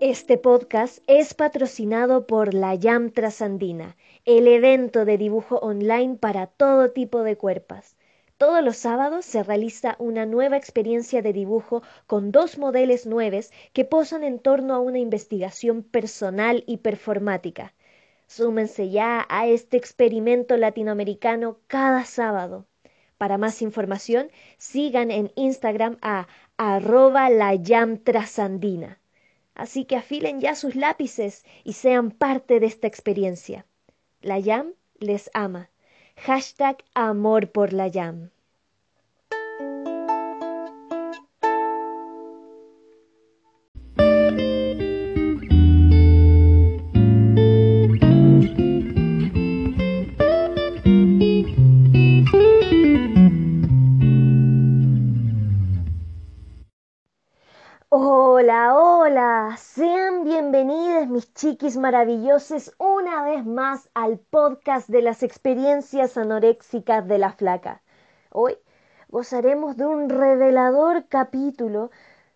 Este podcast es patrocinado por la YAM Trasandina, el evento de dibujo online para todo tipo de cuerpas. Todos los sábados se realiza una nueva experiencia de dibujo con dos modelos nuevos que posan en torno a una investigación personal y performática. Súmense ya a este experimento latinoamericano cada sábado. Para más información, sigan en Instagram a arroba la trasandina. Así que afilen ya sus lápices y sean parte de esta experiencia. La YAM les ama. Hashtag amor por la YAM. Bienvenidos mis chiquis maravillosos una vez más al podcast de las experiencias anoréxicas de la flaca. Hoy gozaremos de un revelador capítulo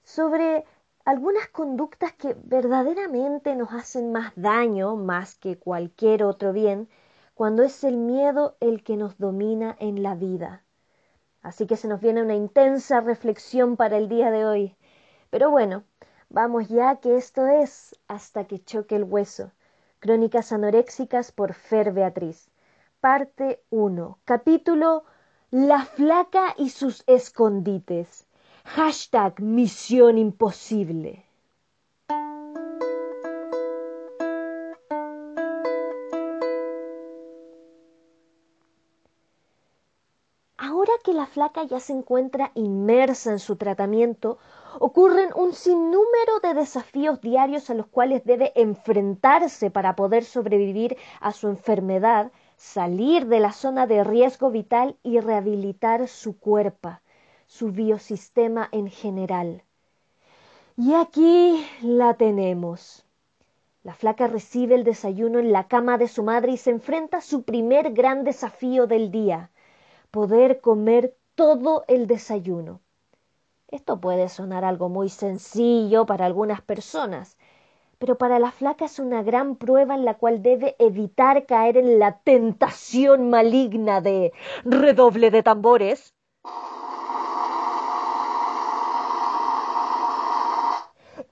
sobre algunas conductas que verdaderamente nos hacen más daño, más que cualquier otro bien, cuando es el miedo el que nos domina en la vida. Así que se nos viene una intensa reflexión para el día de hoy. Pero bueno, vamos ya que esto es hasta que choque el hueso. Crónicas anoréxicas por Fer Beatriz. Parte 1. Capítulo La flaca y sus escondites. Hashtag Misión Imposible. Ahora que la flaca ya se encuentra inmersa en su tratamiento, ocurren un sinnúmero de desafíos diarios a los cuales debe enfrentarse para poder sobrevivir a su enfermedad, salir de la zona de riesgo vital y rehabilitar su cuerpo, su biosistema en general. Y aquí la tenemos. La flaca recibe el desayuno en la cama de su madre y se enfrenta a su primer gran desafío del día, poder comer todo el desayuno. Esto puede sonar algo muy sencillo para algunas personas, pero para la flaca es una gran prueba en la cual debe evitar caer en la tentación maligna de redoble de tambores.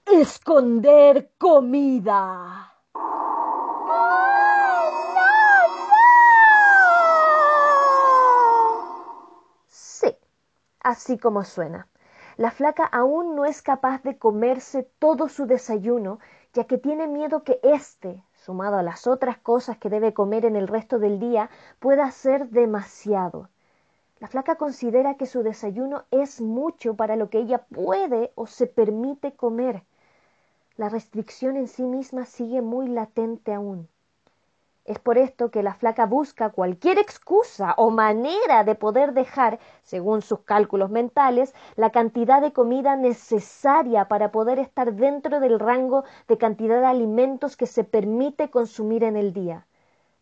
Esconder comida. Sí, así como suena. La flaca aún no es capaz de comerse todo su desayuno, ya que tiene miedo que éste, sumado a las otras cosas que debe comer en el resto del día, pueda ser demasiado. La flaca considera que su desayuno es mucho para lo que ella puede o se permite comer. La restricción en sí misma sigue muy latente aún. Es por esto que la flaca busca cualquier excusa o manera de poder dejar, según sus cálculos mentales, la cantidad de comida necesaria para poder estar dentro del rango de cantidad de alimentos que se permite consumir en el día.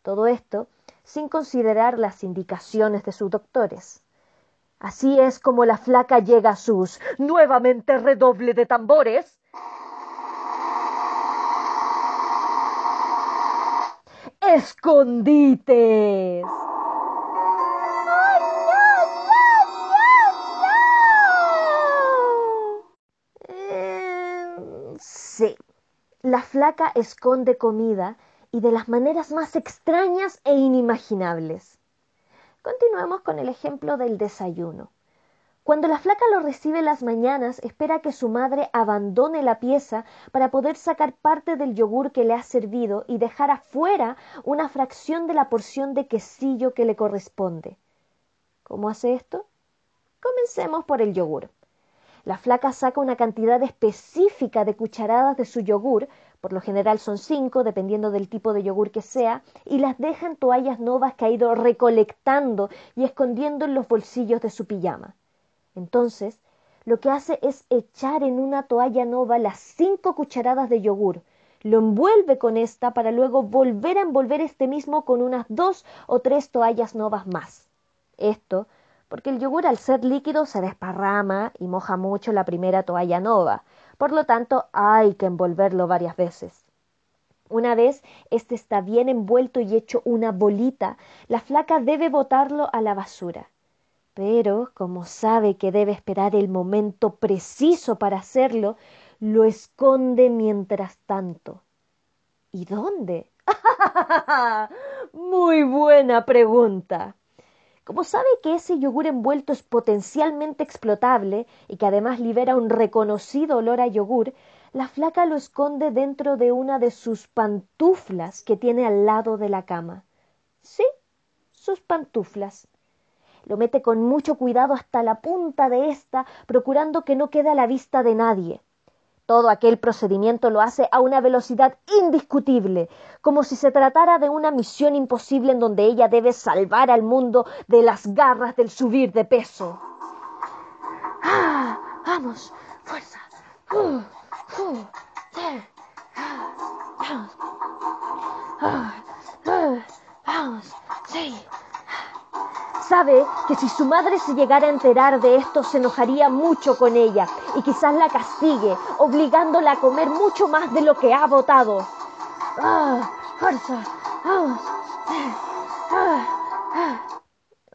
Todo esto sin considerar las indicaciones de sus doctores. Así es como la flaca llega a sus nuevamente redoble de tambores escondites. Sí, la flaca esconde comida y de las maneras más extrañas e inimaginables. Continuemos con el ejemplo del desayuno. Cuando la flaca lo recibe las mañanas, espera que su madre abandone la pieza para poder sacar parte del yogur que le ha servido y dejar afuera una fracción de la porción de quesillo que le corresponde. ¿Cómo hace esto? Comencemos por el yogur. La flaca saca una cantidad específica de cucharadas de su yogur, por lo general son cinco, dependiendo del tipo de yogur que sea, y las deja en toallas novas que ha ido recolectando y escondiendo en los bolsillos de su pijama. Entonces, lo que hace es echar en una toalla nova las cinco cucharadas de yogur, lo envuelve con esta para luego volver a envolver este mismo con unas dos o tres toallas novas más. Esto porque el yogur al ser líquido se desparrama y moja mucho la primera toalla nova, Por lo tanto, hay que envolverlo varias veces. Una vez este está bien envuelto y hecho una bolita, la flaca debe botarlo a la basura. Pero, como sabe que debe esperar el momento preciso para hacerlo, lo esconde mientras tanto. ¿Y dónde? Muy buena pregunta. Como sabe que ese yogur envuelto es potencialmente explotable y que además libera un reconocido olor a yogur, la flaca lo esconde dentro de una de sus pantuflas que tiene al lado de la cama. Sí, sus pantuflas. Lo mete con mucho cuidado hasta la punta de ésta, procurando que no quede a la vista de nadie. Todo aquel procedimiento lo hace a una velocidad indiscutible, como si se tratara de una misión imposible en donde ella debe salvar al mundo de las garras del subir de peso. ¡Ah! ¡Vamos! ¡Fuerza! ¡Uh! ¡Uh! ¡Ah! ¡Vamos! ¡Ah! ¡Uh! ¡Vamos! ¡Sí! Que si su madre se llegara a enterar de esto se enojaría mucho con ella y quizás la castigue, obligándola a comer mucho más de lo que ha votado. ¡Ah! ¡Fuerza! ¡Vamos! ¡Ah! ¡Ah!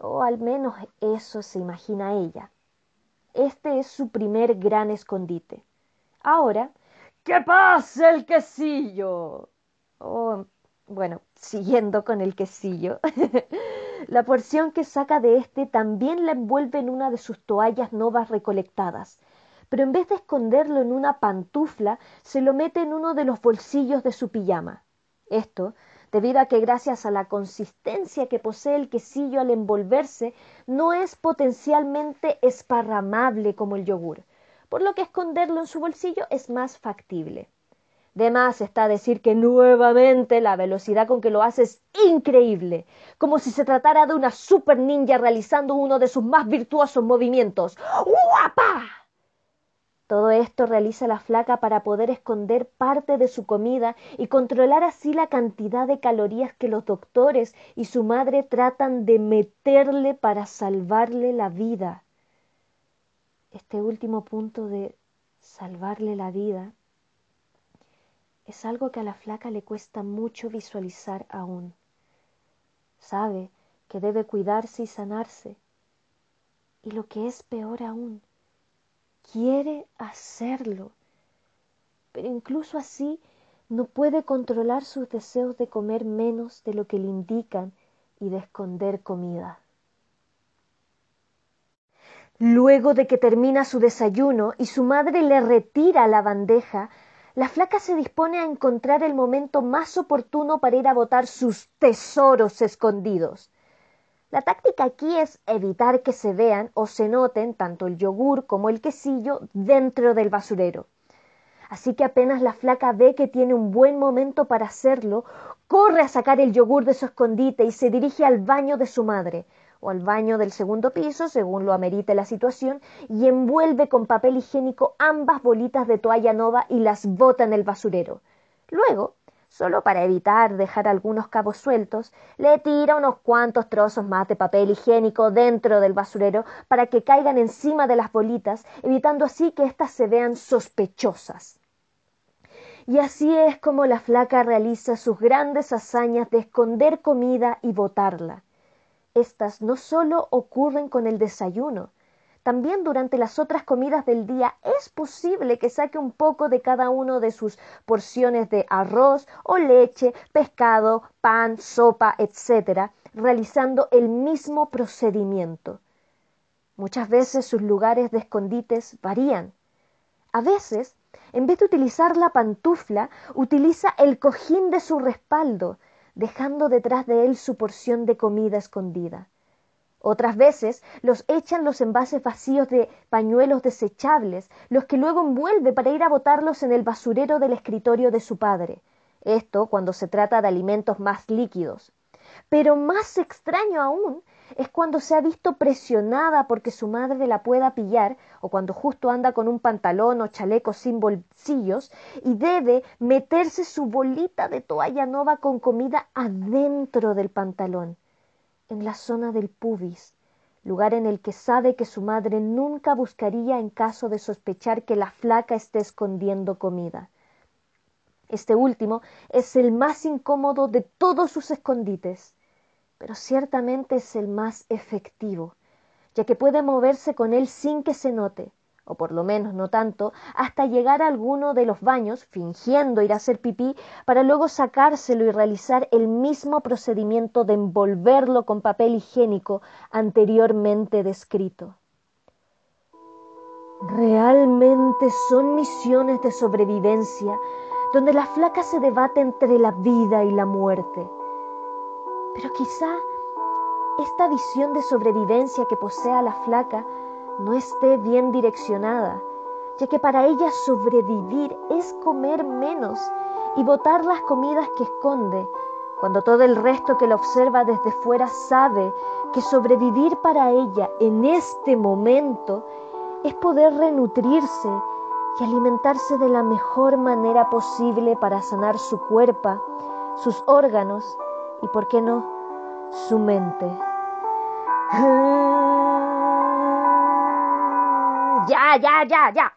O al menos eso se imagina ella. Este es su primer gran escondite. Ahora, ¡que pase el quesillo! Oh, bueno, siguiendo con el quesillo. La porción que saca de éste también la envuelve en una de sus toallas novas recolectadas, pero en vez de esconderlo en una pantufla, se lo mete en uno de los bolsillos de su pijama. Esto, debido a que gracias a la consistencia que posee el quesillo al envolverse, no es potencialmente esparramable como el yogur, por lo que esconderlo en su bolsillo es más factible. De más está decir que nuevamente la velocidad con que lo hace es increíble, como si se tratara de una super ninja realizando uno de sus más virtuosos movimientos. ¡Guapa! Todo esto realiza la flaca para poder esconder parte de su comida y controlar así la cantidad de calorías que los doctores y su madre tratan de meterle para salvarle la vida. Este último punto de salvarle la vida es algo que a la flaca le cuesta mucho visualizar aún. Sabe que debe cuidarse y sanarse. Y lo que es peor aún, quiere hacerlo. Pero incluso así no puede controlar sus deseos de comer menos de lo que le indican y de esconder comida. Luego de que termina su desayuno y su madre le retira la bandeja, la flaca se dispone a encontrar el momento más oportuno para ir a botar sus tesoros escondidos. La táctica aquí es evitar que se vean o se noten tanto el yogur como el quesillo dentro del basurero. Así que apenas la flaca ve que tiene un buen momento para hacerlo, corre a sacar el yogur de su escondite y se dirige al baño de su madre, o al baño del segundo piso, según lo amerite la situación, y envuelve con papel higiénico ambas bolitas de toalla nova y las bota en el basurero. Luego, solo para evitar dejar algunos cabos sueltos, le tira unos cuantos trozos más de papel higiénico dentro del basurero para que caigan encima de las bolitas, evitando así que éstas se vean sospechosas. Y así es como la flaca realiza sus grandes hazañas de esconder comida y botarla. Estas no solo ocurren con el desayuno, también durante las otras comidas del día es posible que saque un poco de cada uno de sus porciones de arroz o leche, pescado, pan, sopa, etc., realizando el mismo procedimiento. Muchas veces sus lugares de escondites varían. A veces, en vez de utilizar la pantufla, utiliza el cojín de su respaldo, dejando detrás de él su porción de comida escondida. Otras veces los echan los envases vacíos de pañuelos desechables, los que luego envuelve para ir a botarlos en el basurero del escritorio de su padre. Esto cuando se trata de alimentos más líquidos. Pero más extraño aún es cuando se ha visto presionada porque su madre la pueda pillar o cuando justo anda con un pantalón o chaleco sin bolsillos y debe meterse su bolita de toalla nova con comida adentro del pantalón, en la zona del pubis, lugar en el que sabe que su madre nunca buscaría en caso de sospechar que la flaca esté escondiendo comida. Este último es el más incómodo de todos sus escondites, pero ciertamente es el más efectivo, ya que puede moverse con él sin que se note, o por lo menos no tanto, hasta llegar a alguno de los baños, fingiendo ir a hacer pipí, para luego sacárselo y realizar el mismo procedimiento de envolverlo con papel higiénico anteriormente descrito. Realmente son misiones de sobrevivencia donde la flaca se debate entre la vida y la muerte. Pero quizá esta visión de sobrevivencia que posea la flaca no esté bien direccionada, ya que para ella sobrevivir es comer menos y botar las comidas que esconde, cuando todo el resto que la observa desde fuera sabe que sobrevivir para ella en este momento es poder renutrirse y alimentarse de la mejor manera posible para sanar su cuerpo, sus órganos y, por qué no, su mente. Ya, ya, ya, ya.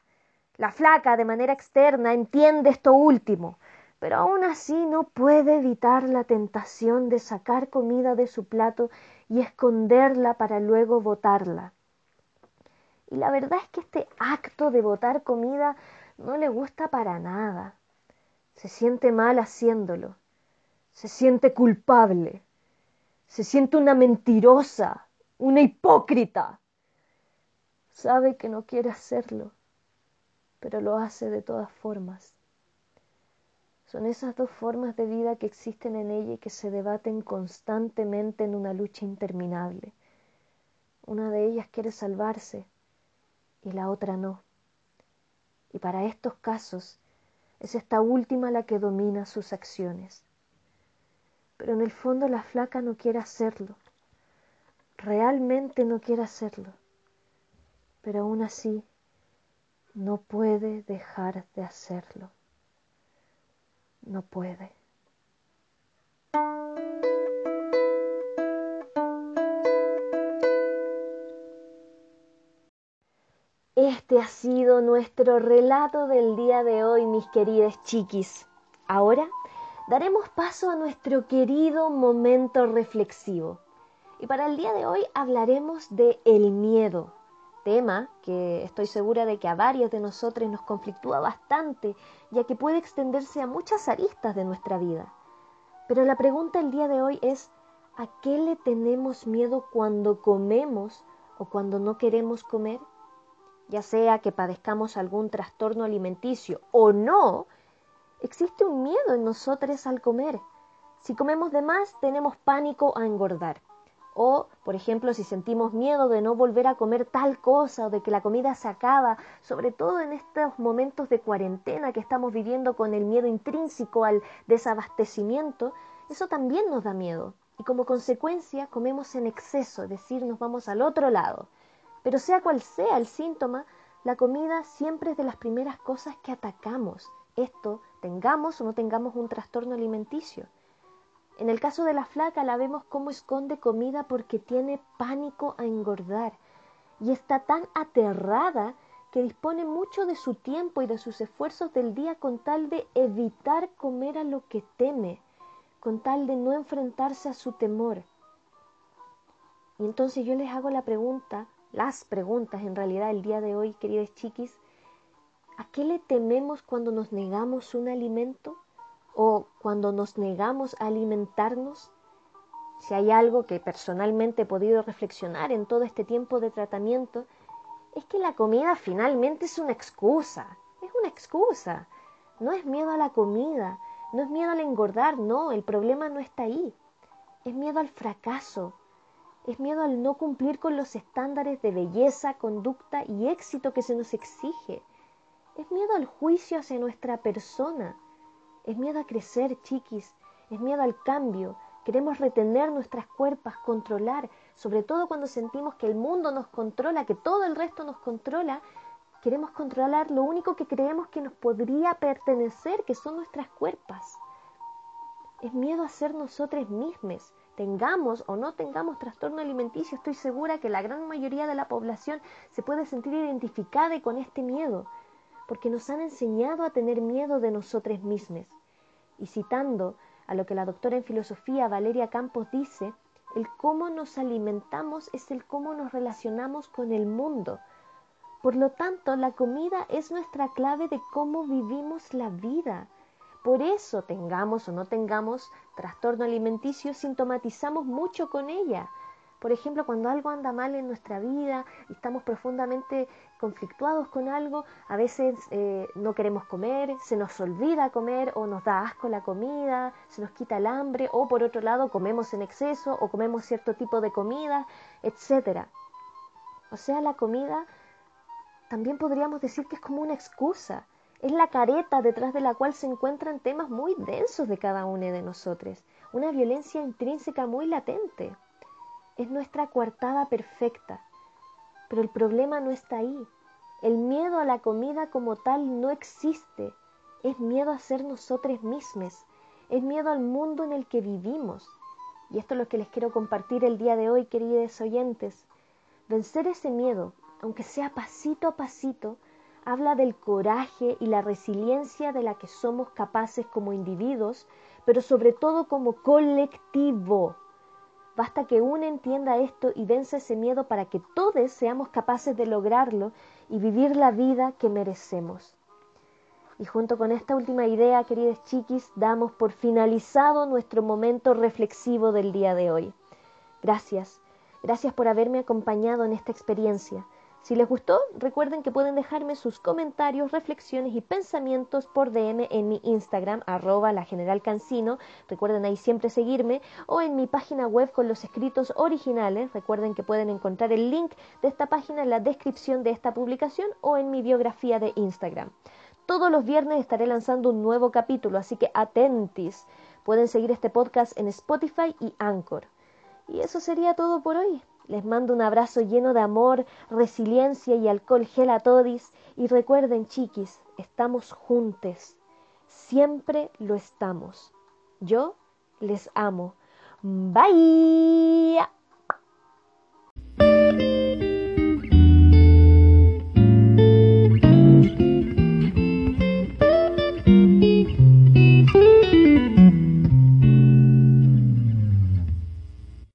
La flaca de manera externa entiende esto último, pero aún así no puede evitar la tentación de sacar comida de su plato y esconderla para luego botarla. Y la verdad es que este acto de botar comida no le gusta para nada. Se siente mal haciéndolo. Se siente culpable. Se siente una mentirosa, una hipócrita. Sabe que no quiere hacerlo, pero lo hace de todas formas. Son esas dos formas de vida que existen en ella y que se debaten constantemente en una lucha interminable. Una de ellas quiere salvarse y la otra no. Y para estos casos es esta última la que domina sus acciones. Pero en el fondo la flaca no quiere hacerlo. Realmente no quiere hacerlo pero aún así no puede dejar de hacerlo. No puede. Este ha sido nuestro relato del día de hoy, mis queridas chiquis. Ahora daremos paso a nuestro querido momento reflexivo. Y para el día de hoy hablaremos de el miedo tema que estoy segura de que a varios de nosotros nos conflictúa bastante, ya que puede extenderse a muchas aristas de nuestra vida. Pero la pregunta el día de hoy es, ¿a qué le tenemos miedo cuando comemos o cuando no queremos comer? Ya sea que padezcamos algún trastorno alimenticio o no, existe un miedo en nosotros al comer. Si comemos de más, tenemos pánico a engordar. O, por ejemplo, si sentimos miedo de no volver a comer tal cosa o de que la comida se acaba, sobre todo en estos momentos de cuarentena que estamos viviendo con el miedo intrínseco al desabastecimiento, eso también nos da miedo. Y como consecuencia comemos en exceso, es decir, nos vamos al otro lado. Pero sea cual sea el síntoma, la comida siempre es de las primeras cosas que atacamos. Esto, tengamos o no tengamos un trastorno alimenticio. En el caso de la flaca la vemos como esconde comida porque tiene pánico a engordar y está tan aterrada que dispone mucho de su tiempo y de sus esfuerzos del día con tal de evitar comer a lo que teme, con tal de no enfrentarse a su temor. Y entonces yo les hago la pregunta, las preguntas en realidad el día de hoy, queridas chiquis, ¿a qué le tememos cuando nos negamos un alimento? o cuando nos negamos a alimentarnos, si hay algo que personalmente he podido reflexionar en todo este tiempo de tratamiento, es que la comida finalmente es una excusa, es una excusa. No es miedo a la comida, no es miedo al engordar, no, el problema no está ahí. Es miedo al fracaso, es miedo al no cumplir con los estándares de belleza, conducta y éxito que se nos exige. Es miedo al juicio hacia nuestra persona es miedo a crecer, chiquis. Es miedo al cambio. Queremos retener nuestras cuerpas, controlar. Sobre todo cuando sentimos que el mundo nos controla, que todo el resto nos controla. Queremos controlar lo único que creemos que nos podría pertenecer, que son nuestras cuerpas. Es miedo a ser nosotros mismos. tengamos o no tengamos trastorno alimenticio, estoy segura que la gran mayoría de la población se puede sentir identificada con este miedo, porque nos han enseñado a tener miedo de nosotros mismos. Y citando a lo que la doctora en filosofía Valeria Campos dice, el cómo nos alimentamos es el cómo nos relacionamos con el mundo. Por lo tanto, la comida es nuestra clave de cómo vivimos la vida. Por eso, tengamos o no tengamos trastorno alimenticio, sintomatizamos mucho con ella. Por ejemplo, cuando algo anda mal en nuestra vida y estamos profundamente conflictuados con algo, a veces eh, no queremos comer, se nos olvida comer o nos da asco la comida, se nos quita el hambre o por otro lado comemos en exceso o comemos cierto tipo de comida, etc. O sea, la comida también podríamos decir que es como una excusa es la careta detrás de la cual se encuentran temas muy densos de cada uno de nosotros, una violencia intrínseca muy latente. Es nuestra coartada perfecta. Pero el problema no está ahí. El miedo a la comida como tal no existe. Es miedo a ser nosotros mismos. Es miedo al mundo en el que vivimos. Y esto es lo que les quiero compartir el día de hoy, queridos oyentes. Vencer ese miedo, aunque sea pasito a pasito, habla del coraje y la resiliencia de la que somos capaces como individuos, pero sobre todo como colectivo. Basta que uno entienda esto y vence ese miedo para que todos seamos capaces de lograrlo y vivir la vida que merecemos. Y junto con esta última idea, queridos chiquis, damos por finalizado nuestro momento reflexivo del día de hoy. Gracias, gracias por haberme acompañado en esta experiencia. Si les gustó, recuerden que pueden dejarme sus comentarios, reflexiones y pensamientos por DM en mi Instagram, arroba la general Cancino. Recuerden ahí siempre seguirme. O en mi página web con los escritos originales. Recuerden que pueden encontrar el link de esta página en la descripción de esta publicación o en mi biografía de Instagram. Todos los viernes estaré lanzando un nuevo capítulo, así que atentis. Pueden seguir este podcast en Spotify y Anchor. Y eso sería todo por hoy. Les mando un abrazo lleno de amor, resiliencia y alcohol gel todis. Y recuerden, chiquis, estamos juntos. Siempre lo estamos. Yo les amo. Bye.